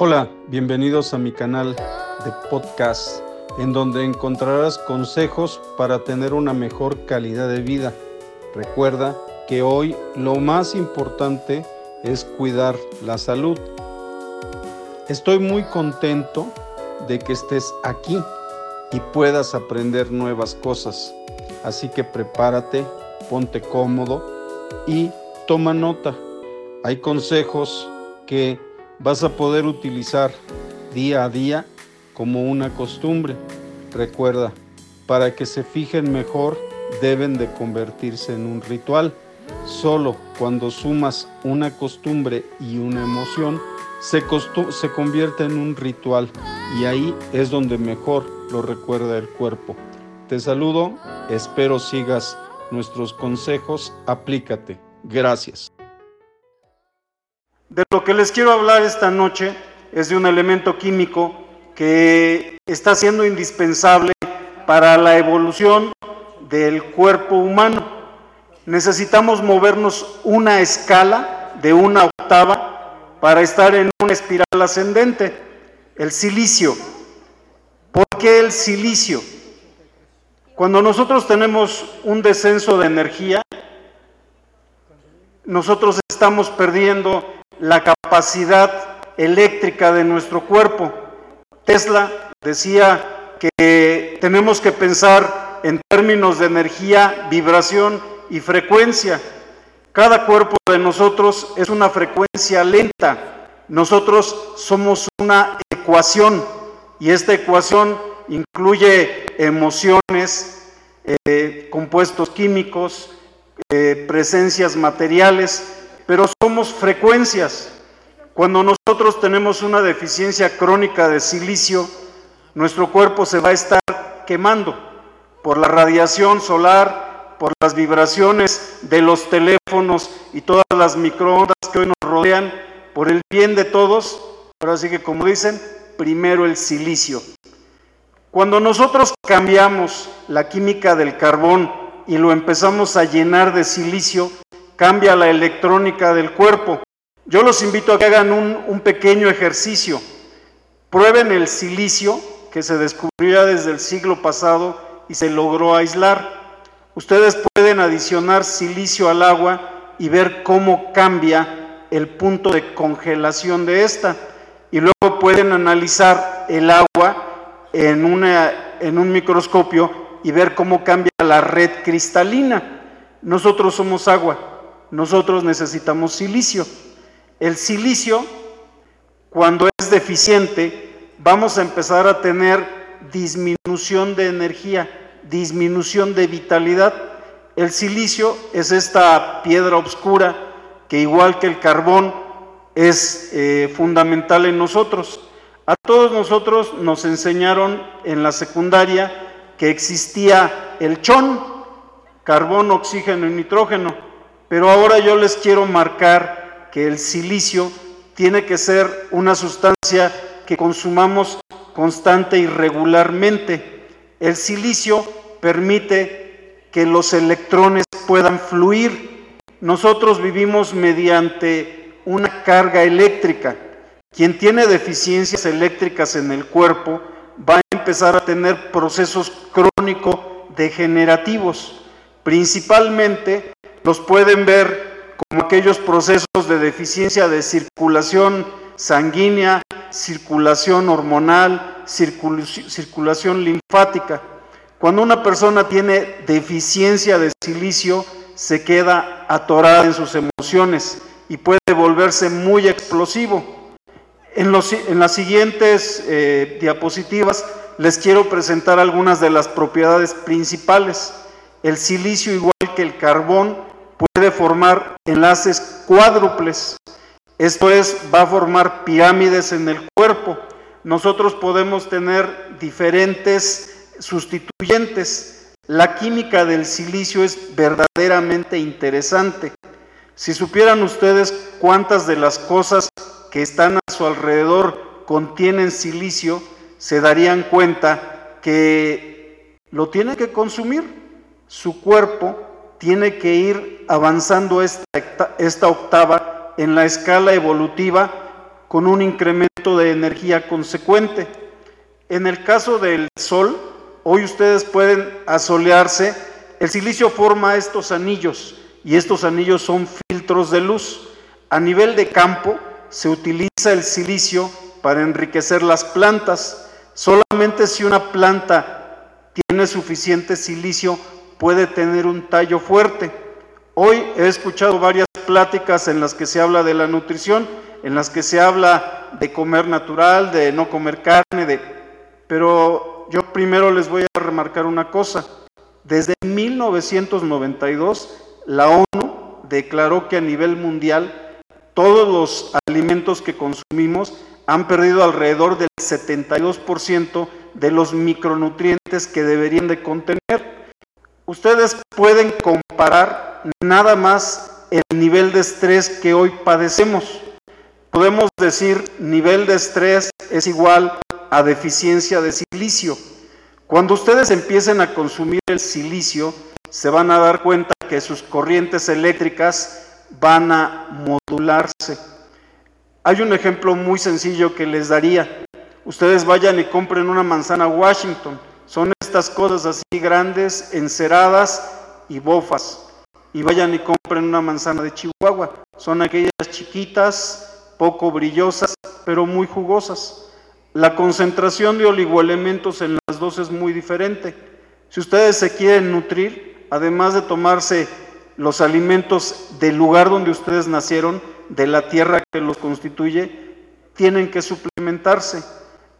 Hola, bienvenidos a mi canal de podcast, en donde encontrarás consejos para tener una mejor calidad de vida. Recuerda que hoy lo más importante es cuidar la salud. Estoy muy contento de que estés aquí y puedas aprender nuevas cosas. Así que prepárate, ponte cómodo y toma nota. Hay consejos que vas a poder utilizar día a día como una costumbre. Recuerda, para que se fijen mejor deben de convertirse en un ritual. Solo cuando sumas una costumbre y una emoción, se, se convierte en un ritual y ahí es donde mejor lo recuerda el cuerpo. Te saludo, espero sigas nuestros consejos, aplícate. Gracias. De lo que les quiero hablar esta noche es de un elemento químico que está siendo indispensable para la evolución del cuerpo humano. Necesitamos movernos una escala de una octava para estar en una espiral ascendente. El silicio. ¿Por qué el silicio? Cuando nosotros tenemos un descenso de energía, nosotros estamos perdiendo la capacidad eléctrica de nuestro cuerpo. Tesla decía que tenemos que pensar en términos de energía, vibración y frecuencia. Cada cuerpo de nosotros es una frecuencia lenta. Nosotros somos una ecuación y esta ecuación incluye emociones, eh, compuestos químicos, eh, presencias materiales, pero somos frecuencias. Cuando nosotros tenemos una deficiencia crónica de silicio, nuestro cuerpo se va a estar quemando por la radiación solar, por las vibraciones de los teléfonos y todas las microondas que hoy nos rodean, por el bien de todos. Ahora sí que como dicen, primero el silicio. Cuando nosotros cambiamos la química del carbón y lo empezamos a llenar de silicio, cambia la electrónica del cuerpo. Yo los invito a que hagan un, pequeño ejercicio. Prueben el silicio que se descubrió desde el siglo pasado y se logró aislar. Ustedes pueden adicionar silicio al agua y ver cómo cambia el punto de congelación de esta. Y luego pueden analizar el agua en, un microscopio y ver cómo cambia la red cristalina. Nosotros somos agua nosotros necesitamos silicio. El silicio, cuando es deficiente, vamos a empezar a tener disminución de energía, disminución de vitalidad. El silicio es esta piedra oscura que igual que el carbón es eh, fundamental en nosotros. A todos nosotros nos enseñaron en la secundaria que existía el chón, carbón, oxígeno y nitrógeno. Pero ahora yo les quiero marcar que el silicio tiene que ser una sustancia que consumamos constante y regularmente. El silicio permite que los electrones puedan fluir. Nosotros vivimos mediante una carga eléctrica. Quien tiene deficiencias eléctricas en el cuerpo va a empezar a tener procesos crónico degenerativos, principalmente los pueden ver como aquellos procesos de deficiencia de circulación sanguínea, circulación hormonal, circulación linfática. Cuando una persona tiene deficiencia de silicio, se queda atorada en sus emociones y puede volverse muy explosivo. En, las siguientes eh, diapositivas les quiero presentar algunas de las propiedades principales. El silicio, igual que el carbón, puede formar enlaces cuádruples. Esto es, va a formar pirámides en el cuerpo. Nosotros podemos tener diferentes sustituyentes. La química del silicio es verdaderamente interesante. Si supieran ustedes cuántas de las cosas que están a su alrededor contienen silicio, se darían cuenta que lo tiene que consumir. Su cuerpo tiene que ir avanzando esta, octava en la escala evolutiva con un incremento incremento de energía consecuente. En el caso del sol, hoy ustedes pueden asolearse, el silicio forma estos anillos y estos anillos son filtros de luz. A nivel de campo se utiliza el silicio para enriquecer las plantas. Solamente si una planta tiene suficiente silicio puede tener un tallo fuerte. Hoy he escuchado varias pláticas en las que se habla de la nutrición, en las que se habla de comer natural, de no comer carne, de... pero yo primero les voy a remarcar una cosa. Desde 1992 la ONU declaró que a nivel mundial todos los alimentos que consumimos han perdido alrededor del 72% de los micronutrientes que deberían de contener. Ustedes pueden comparar nada más el nivel de estrés que hoy padecemos. Podemos decir nivel de estrés es igual a deficiencia de silicio. Cuando ustedes empiecen a consumir el silicio, se van a dar cuenta que sus corrientes eléctricas van a modularse. Hay un ejemplo muy sencillo que les daría. Ustedes vayan y compren una manzana Washington. Estas cosas así grandes, enceradas y bofas. Y vayan y compren una manzana de Chihuahua. Son aquellas chiquitas, poco brillosas, pero muy jugosas. La concentración de oligoelementos en las dos es muy diferente. Si ustedes se quieren nutrir, además de tomarse los alimentos del lugar donde ustedes nacieron, de la tierra que los constituye, tienen que suplementarse.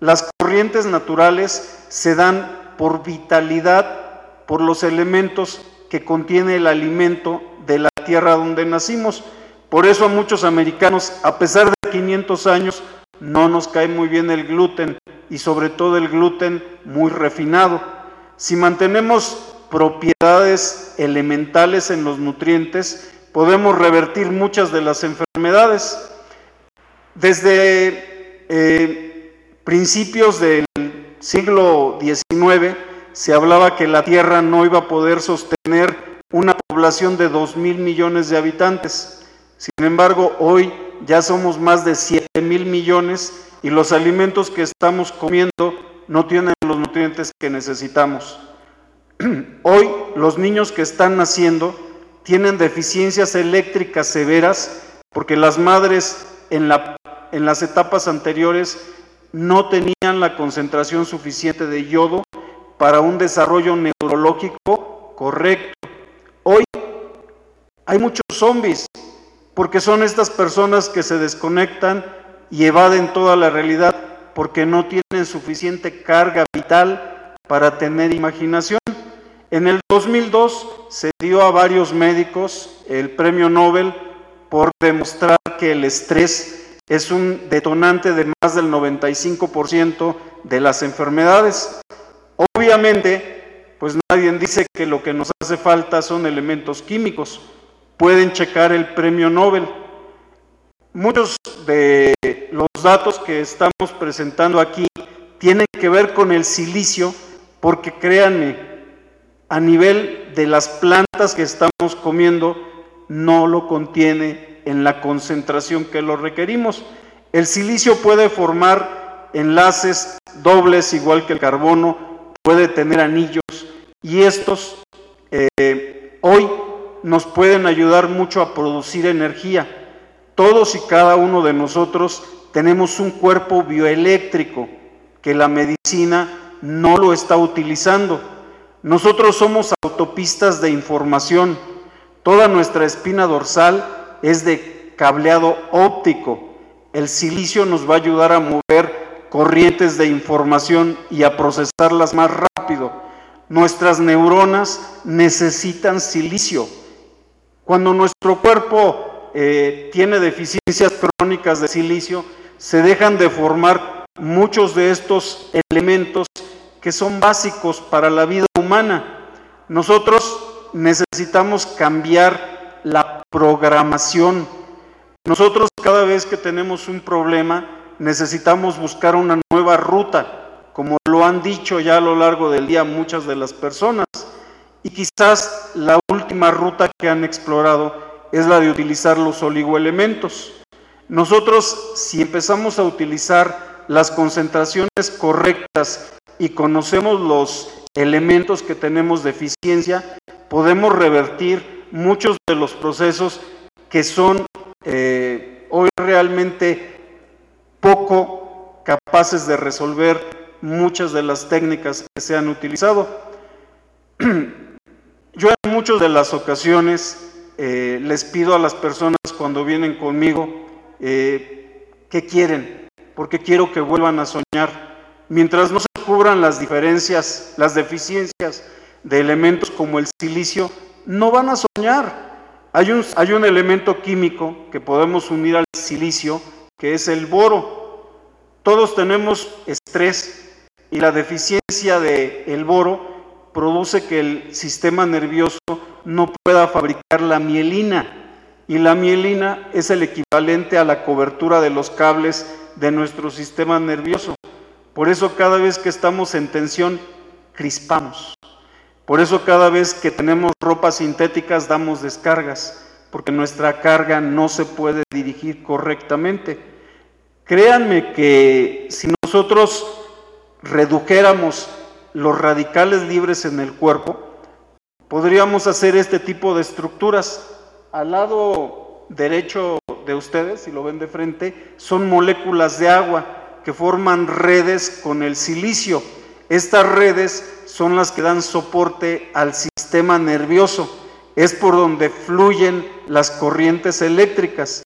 Las corrientes naturales se dan por vitalidad, por los elementos que contiene el alimento de la tierra donde nacimos. Por eso a muchos americanos, a pesar de 500 años, no nos cae muy bien el gluten y sobre todo el gluten muy refinado. Si mantenemos propiedades elementales en los nutrientes, podemos revertir muchas de las enfermedades. Desde eh, principios del siglo XIX se hablaba que la Tierra no iba a poder sostener una población de 2 mil millones de habitantes. Sin embargo, hoy ya somos más de 7 mil millones y los alimentos que estamos comiendo no tienen los nutrientes que necesitamos. Hoy los niños que están naciendo tienen deficiencias eléctricas severas porque las madres en, en las etapas anteriores no tenían la concentración suficiente de yodo para un desarrollo neurológico correcto. Hoy hay muchos zombies porque son estas personas que se desconectan y evaden toda la realidad porque no tienen suficiente carga vital para tener imaginación. En el 2002 se dio a varios médicos el premio Nobel por demostrar que el estrés es un detonante de más del 95% de las enfermedades. Obviamente, pues nadie dice que lo que nos hace falta son elementos químicos pueden checar el premio Nobel. Muchos de los datos que estamos presentando aquí tienen que ver con el silicio, porque créanme, a nivel de las plantas que estamos comiendo, no lo contiene en la concentración que lo requerimos. El silicio puede formar enlaces dobles igual que el carbono, puede tener anillos y estos eh, hoy nos pueden ayudar mucho a producir energía. Todos y cada uno de nosotros tenemos un cuerpo bioeléctrico que la medicina no lo está utilizando. Nosotros somos autopistas de información. Toda nuestra espina dorsal es de cableado óptico. El silicio nos va a ayudar a mover corrientes de información y a procesarlas más rápido. Nuestras neuronas necesitan silicio cuando nuestro cuerpo eh, tiene deficiencias crónicas de silicio, se dejan de formar muchos de estos elementos que son básicos para la vida humana. Nosotros necesitamos cambiar la programación. Nosotros cada vez que tenemos un problema necesitamos buscar una nueva ruta, como lo han dicho ya a lo largo del día muchas de las personas. Y quizás la última ruta que han explorado es la de utilizar los oligoelementos. Nosotros, si empezamos a utilizar las concentraciones correctas y conocemos los elementos que tenemos de eficiencia, podemos revertir muchos de los procesos que son eh, hoy realmente poco capaces de resolver muchas de las técnicas que se han utilizado. Yo en muchas de las ocasiones eh, les pido a las personas cuando vienen conmigo eh, qué quieren, porque quiero que vuelvan a soñar. Mientras no se cubran las diferencias, las deficiencias de elementos como el silicio, no van a soñar. Hay un, hay un elemento químico que podemos unir al silicio, que es el boro. Todos tenemos estrés y la deficiencia del el boro produce que el sistema nervioso no pueda fabricar la mielina. Y la mielina es el equivalente a la cobertura de los cables de nuestro sistema nervioso. Por eso cada vez que estamos en tensión, crispamos. Por eso cada vez que tenemos ropas sintéticas damos descargas, porque nuestra carga no se puede dirigir correctamente. Créanme que si nosotros redujéramos los radicales libres en el cuerpo, podríamos hacer este tipo de estructuras. Al lado derecho de ustedes, si lo ven de frente, son moléculas de agua que forman redes con el silicio. Estas redes son las que dan soporte al sistema nervioso. Es por donde fluyen las corrientes eléctricas.